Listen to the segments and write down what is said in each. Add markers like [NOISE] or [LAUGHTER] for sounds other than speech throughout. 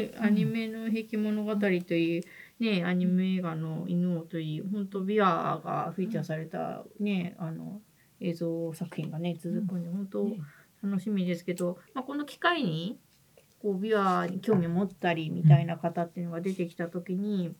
ね、アニメの「平家物語」といい、ね、アニメ映画の「犬王」といい本当ビアがフィーチャーされた、ね、あの映像作品がね続くん。で本当楽しみですけど、まあ、この機会にこうビアに興味を持ったりみたいな方っていうのが出てきた時に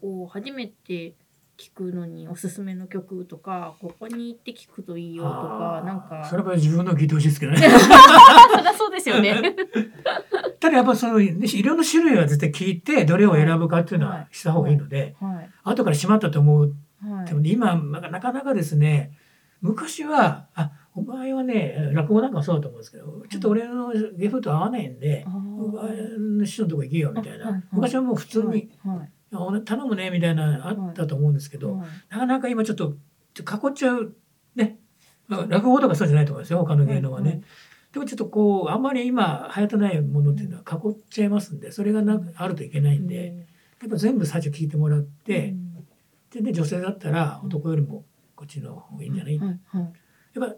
こう初めて聞くのにおすすめの曲とかここに行って聞くといいよとかなんか。それは自分の聞いてほしいですけどね。[LAUGHS] そりゃそうですよね。[LAUGHS] ただやっぱそのいろんな種類は絶対聞いてどれを選ぶかっていうのはした方がいいので、はい。後からしまったと思うはいでもね今なかなかですね昔はあお前はね落語なんかもそうだと思うんですけどちょっと俺の芸風と合わないんで、お前の師匠のとこ行けよみたいな、昔はもう普通に、頼むねみたいなのあったと思うんですけど、はい。なかなか今ちょっと囲っちゃうね、まあ、落語とかそうじゃないと思いますよ他の芸能はね。でもちょっとこうあんまり今流行ってないものっていうのは囲っちゃいますんでそれがなあるといけないんで、やっぱ全部最初聞いてもらって、でね女性だったら男よりもこっちの方がいいんじゃない、やっぱ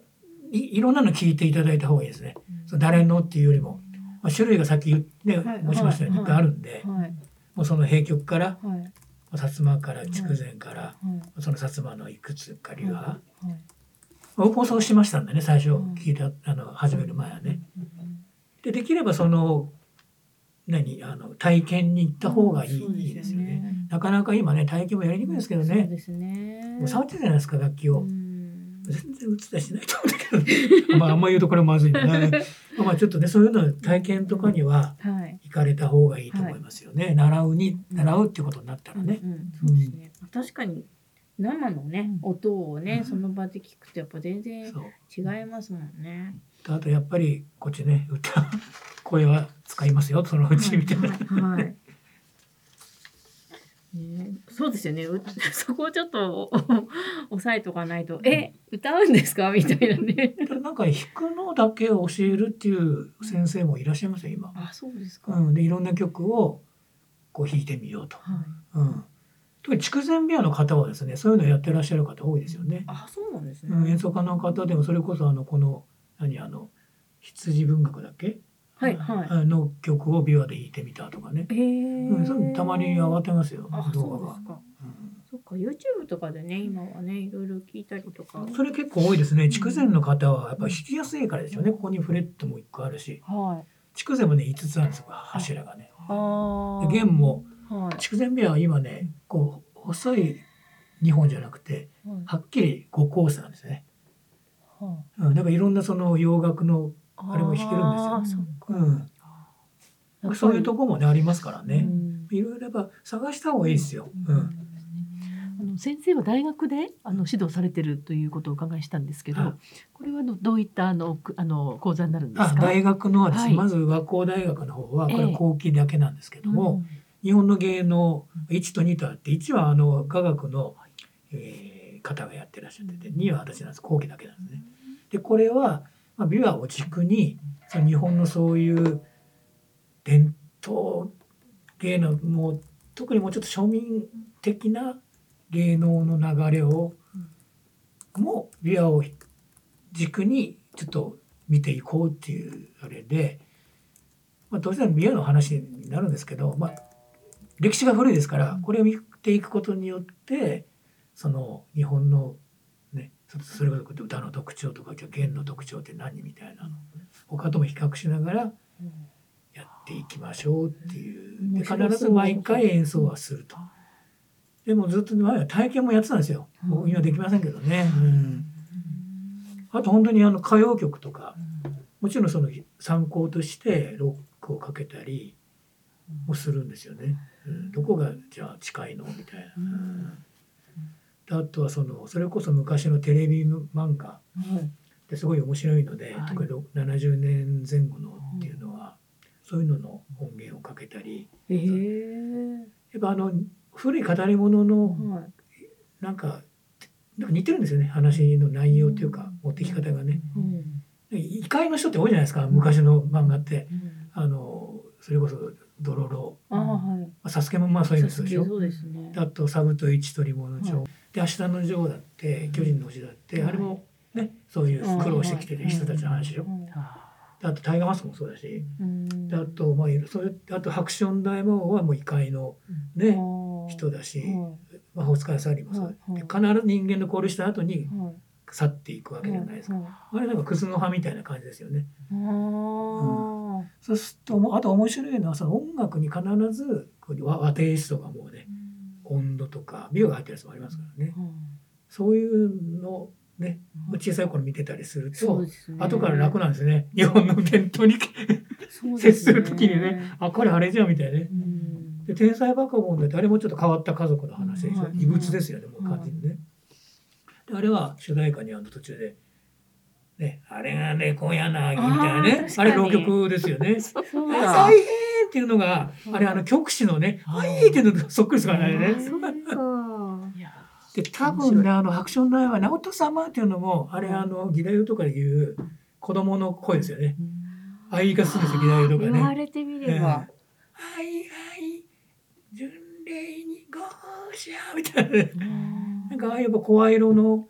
いいろんなの聞いていただいた方がいいですね。その誰のっていうよりも、まあ、種類がさっき言って、はい申しましたようにいっぱいあるんで、はい。もうその閉局からはい。薩摩から筑前から、はい。その薩摩のいくつか流派、はい僕もそうしましたんでね最初うん聞いたあの始める前はね。でできればその何あの体験に行った方がいい,、いいですよね。ねなかなか今ね体験もやりにくいですけどね。もう触ってるじゃないですか楽器を。うん全然映ったりしないと思うんだけど、[LAUGHS] まああんま言うとこれまずいね。[LAUGHS] まあちょっとねそういうの体験とかにははい行かれた方がいいと思いますよね。習うに習うっていうことになったらね。そうですね確かに生のね音をねその場で聞くとやっぱ全然。違いますもんねあとやっぱりこっちね歌 [LAUGHS] 声は使いますよそのうちみたいな。はいはいね、そうですよね。う [LAUGHS] そこをちょっとお押さえとかないと、え、歌うんですか？みたいなね。なんか弾くのだけを教えるっていう先生もいらっしゃいますよ今。あ、そうですか。うん、でいろんな曲をこう弾いてみようと。はい。うん、特に筑前琵琶の方はですねそういうのやってらっしゃる方多いですよね。あ、そうなんですね。うん、演奏家の方でもそれこそあのこの何あの羊文学だっけ、はいはいあの曲を琵琶で弾いてみたとかね、うん、たまに上がってますよあ、動そ画がうですか。うんそっか、YouTube とかでね、今はね、いろいろ聞いたりとか。それ結構多いですね筑前の方はやっぱ弾きやすいからでしょうねここにフレットも1個あるしはい。筑前もね5つあるんですよ柱がね。弦もはい。筑前琵琶は今ねこう細い2本じゃなくてはっきり5コースなんですね。はうん、だからいろんなその洋楽の、ああれも弾けるんですよ。うん、そういうとこもねありますからね。うん。いろいろやっぱ探した方がいいですよ。ううん。ん。あの先生は大学であの指導されてるということをお伺いしたんですけど、はい。これはどういったあのくあの講座になるんですか？あ大学のはですね、はい。まず和光大学の方はこれええ後期だけなんですけども、うん日本の芸能1と2とあって1はあの科学の、えー方がやってらっしゃってて2は私なんです。後期だけなんですね。でこれは、まあ、琵琶を軸にその日本のそういう伝統芸能もう特にもうちょっと庶民的な芸能の流れをもう琵琶を軸にちょっと見ていこうっていうあれで、まあ、当然琵琶の話になるんですけど、まあ、歴史が古いですからこれを見ていくことによってその日本のねそそれこそ歌の特徴とかじゃあ弦の特徴って何みたいなのを他とも比較しながらやっていきましょうっていうで必ず毎回演奏はすると。でもずっと前は体験もやってたんですよ。もう今できませんけどね。うん。あと本当にあの歌謡曲とかもちろんその参考としてロックをかけたりもするんですよね。うん、どこがじゃあ近いの？みたいな。あとはそのそれこそ昔のテレビ漫画ってすごい面白いので、はい特に70年前後のっていうのは、そういうのの音源をかけたりへえ。やっぱあの古い語り物のはい。なんかなんか似てるんですよね話の内容というか持ってき方がね。うん。異界の人って多いじゃないですか昔の漫画って。うんあのそれこそドロロ。ああ、はい。まあサスケもまあそういうのでしょそうですね。で。あと「サブと一鳥物帳」はで「明日のジョー」だって「巨人の星」だって、はい。あれもねそういう苦労してきてる人たちの話でしょ。うあとタイガーマスクもそうだし、うん。であとまあそれあとハクション大魔王はもう異界のね、人だし、は魔法使いサリーもそう、はいはい。で必ず人間の殺した後に去っていくわけじゃないですか、はいあれなんかクズの葉みたいな感じですよね。あーそうするとあと面白いのはその音楽に必ずこう和和テイストがもうね温度とか美容が入ってるやつもありますからね。そういうのをね小さい頃見てたりすると、ね。後から楽なんですね。日本の伝統に。接する時にねあこれあれじゃんみたいなね。うん。で天才バカボンだってあれもちょっと変わった家族の話で異物ですよねもう完全にね。であれは主題歌にあの途中で、ね「あれがね今夜なぎ」みたいなねあれ浪曲ですよね。大変っていうのがあれあの曲詞のね「あい」っていうのとそっくりですからね。で [LAUGHS] 多分ねあの「ハクションの愛は直人様」っていうのもあれあの義太夫とかで言う子供の声ですよね。ああいう言い方するんですよ義太夫とかね。言われてみれば、はいはい巡礼にゴーシャみたいなね。なんかああいうやっぱ声色のはい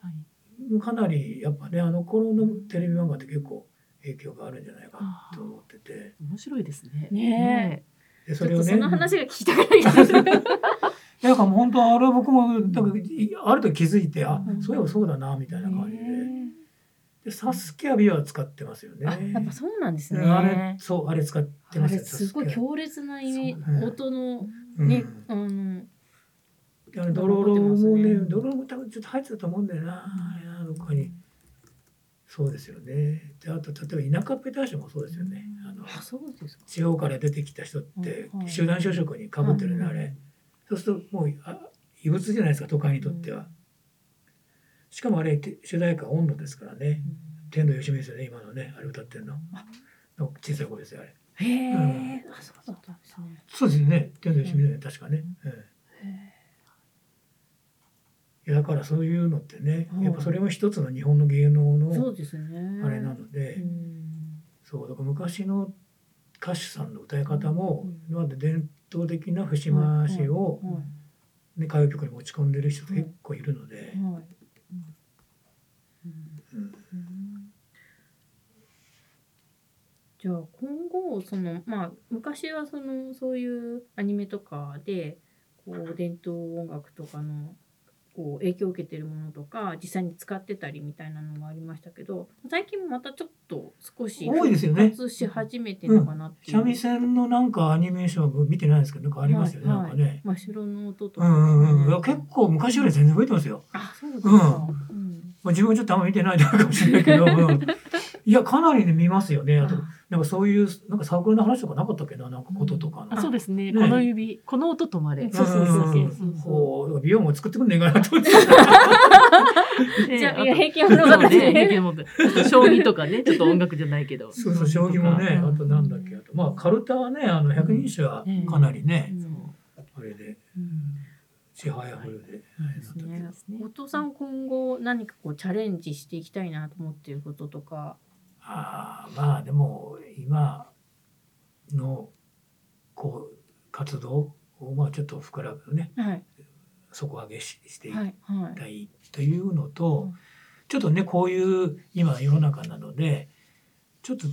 かなりやっぱねあの頃のテレビ漫画って結構影響があるんじゃないかなと思ってて。面白いですね。ね。でそれをね。その話が聞きたくないです。[LAUGHS] だからもう本当あれは僕もなんかあると気づいてあうん。そういえばそうだなみたいな感じで。でサスケはビワ使ってますよね。あ、やっぱそうなんですね。あれそうあれ使ってますよすごい強烈な意味音のうん。ね、あのであのドロロもねドロロも多分ちょっと入ってたと思うんだよな、などっかに。そうですよね。であと例えば田舎ペターシュもそうですよね。地方から出てきた人ってはい集団就職にかぶってるね、はいあれ。そうするともうあ異物じゃないですか都会にとっては、しかもあれて主題歌は温度ですからね。天童よしみですよね今のねあれ歌ってるの。の小さい声ですよあれ。へえ、うん。ですね。そうですね。天童よしみだよね確かね、うんだからそういうのってね、はい。やっぱそれも一つの日本の芸能の。あれなので、うん。そうだから昔の歌手さんの歌い方も、うん。今まで伝統的な節回しを、はね、歌謡曲に持ち込んでる人結構いるので、じゃあ今後そのまあ昔はそのそういうアニメとかでこう伝統音楽とかのこう影響を受けてるものとか実際に使ってたりみたいなのもありましたけど最近またちょっと少し多いですよね復活し始めてるのかなっていう。三味線のなんかアニメーション見てないですけどなんかありますよね、はいなんかね。真っ白の音とか、うんうんうん、結構昔より全然増えてますよ。あそうですか。うんまあ、自分はちょっとあんま見てないだけかもしれないけど、[LAUGHS] うん。いやかなりね見ますよね。あとなんかそういうなんかサークルの話とかなかったっけな？なんかこととかの。あそうですね。ね。この指。この音止まれ。そうそうそうそう。うん。そうそうこう美容も作ってくんねえかなと思って。で [LAUGHS] じゃあいやと平均物語そうね。平均物語将棋とかね。[LAUGHS] ちょっと音楽じゃないけど。そうそう将棋もね、うん。あとなんだっけ。あとまあカルタはねあの百人一首はかなりね、そうあれでうん。ちはやふるで、ですね。お父さん今後何かこうチャレンジしていきたいなと思っていることとか。ああまあでも今のこう活動をまあちょっと膨らむね。はい。底上げししていきはいはい。たいというのと、うんちょっとねこういう今世の中なのでちょっと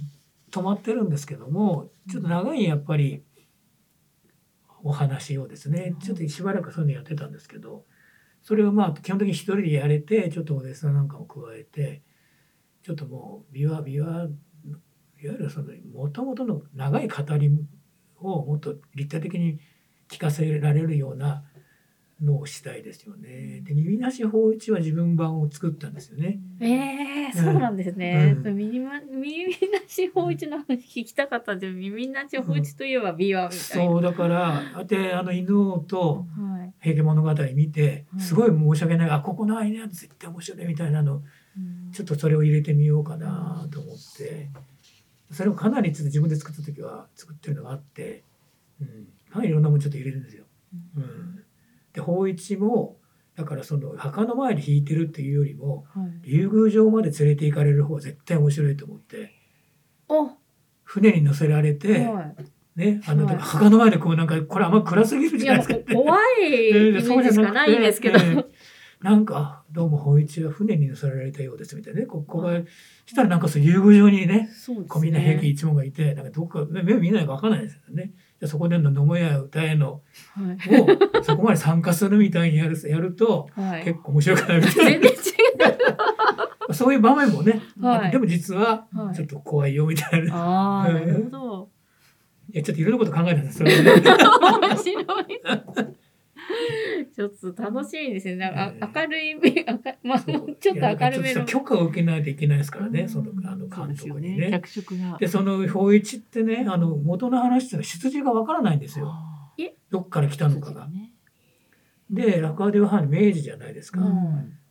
止まってるんですけどもちょっと長いやっぱりお話をですねちょっとしばらくそういうのやってたんですけどそれをまあ基本的に一人でやれてちょっとお弟子さんなんかも加えてちょっともう琵琶琵琶いわゆるそのもともとの長い語りをもっと立体的に聞かせられるようなのをしたいですよね。で耳なし法一は自分版を作ったんですよね。ええそうなんですね。うん耳ま耳なし法一の話聞きたかったで耳なし法一といえば琵琶みたいな。そうだからであの犬王とはい。「平家物語」見てうんすごい申し訳ないあここの間絶対面白いみたいなのちょっとそれを入れてみようかなと思ってそれをかなり自分で作った時は作ってるのがあって、うん、かなりいろんなものちょっと入れるんですよ。うん、で法一もだからその墓の前で弾いてるっていうよりもはい。竜宮城まで連れて行かれる方が絶対面白いと思ってお船に乗せられて、はねあの、はいだから墓の前でこうなんかこれあんま暗すぎるい。いじゃないですかって。怖いイメージしかないですけど。ええなんかどうも芳一は船に乗せられたようですみたいなねここがしたらなんかそう遊具場にねね。こうみんな平家一門がいてなんかどっか目目見ないか分かんないですよね。でそこでの飲もや歌えのはい。をそこまで参加するみたいにやるやるとはい。結構面白くなるみたい全然違なそういう場面もね、はいでも実ははいちょっと怖いよみたいな。ああ、うんなるほど。いやちょっといろんなこと考えたんですそれはね面白い。[LAUGHS] ちょっと楽しみですね。なんかあ明るい目、明まあ、[LAUGHS] ちょっと明るめの。許可を受けないといけないですからね、うん。そのあの監督にね。でその法一ってねあの元の話っていうのは出自がわからないんですよ。あどっから来たーのかが。ね。で落語では明治じゃないですか。だうん。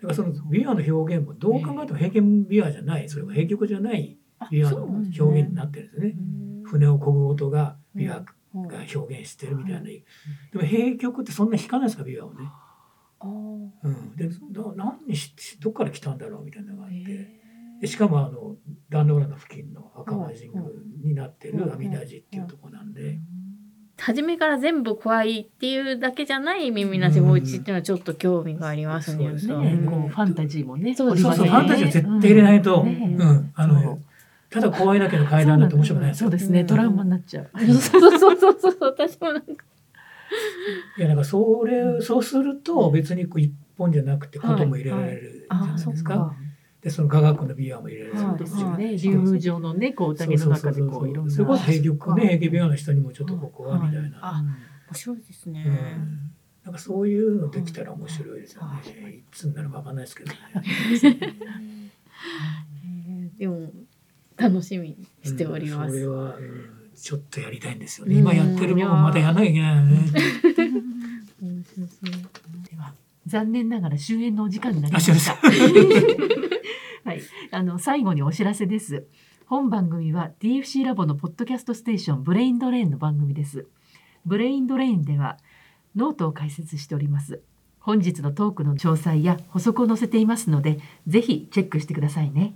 からその琵琶の表現もどう考えても平家琵琶じゃない。それは平曲じゃないあ琵琶の表現になってるんですよね。うん。船を漕ぐ音が琵琶表現してるみたいな。でも平曲ってそんな弾かないですか琵琶をね。うん、でど何にしどっから来たんだろうみたいなのがあって。へでしかもあの壇ノ浦の付近の赤間神宮になってはいる阿弥陀寺っていうところなんで、初めから全部怖いっていうだけじゃない耳なし法一っていうのはちょっと興味がありますね。そうですね、うん。こうファンタジーもね。そうそうそう、ねファンタジーは絶対入れないと、ううん。んあのただ怖いだけの階段だと面白くないですよ。そうですね、うんトラウマになっちゃう。そうそうそうそうそう、私もなんか。いやだからそれそうすると別にこう一本じゃなくてことも入れられるじゃないですか？あでその雅楽の琵琶も入れられるはいそうですよね。はい竜宮城のね、こう宴の中でこういろんな。それこそ平曲ね平家琵琶の人にもちょっとここはみたいな。あ面白いですね。うんなんかそういうのできたら面白いですよね。いつになるかわかんないですけど [LAUGHS] ね。[LAUGHS] えーでも楽しみにしております。うんそれは、うんちょっとやりたいんですよね。うん今やってるものまたやらなきゃいけないよね。面白そうでは残念ながら終演のお時間になりまあ、した。[LAUGHS] はい、あの最後にお知らせです。本番組は DFC ラボのポッドキャストステーションブレインドレインの番組です。ブレインドレインではノートを開設しております。本日のトークの詳細や補足を載せていますので、ぜひチェックしてくださいね。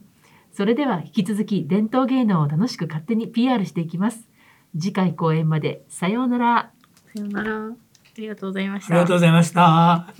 それでは引き続き伝統芸能を楽しく勝手に PR していきます。次回公演までさようなら。さようなら。ありがとうございましあた。りがとうございました。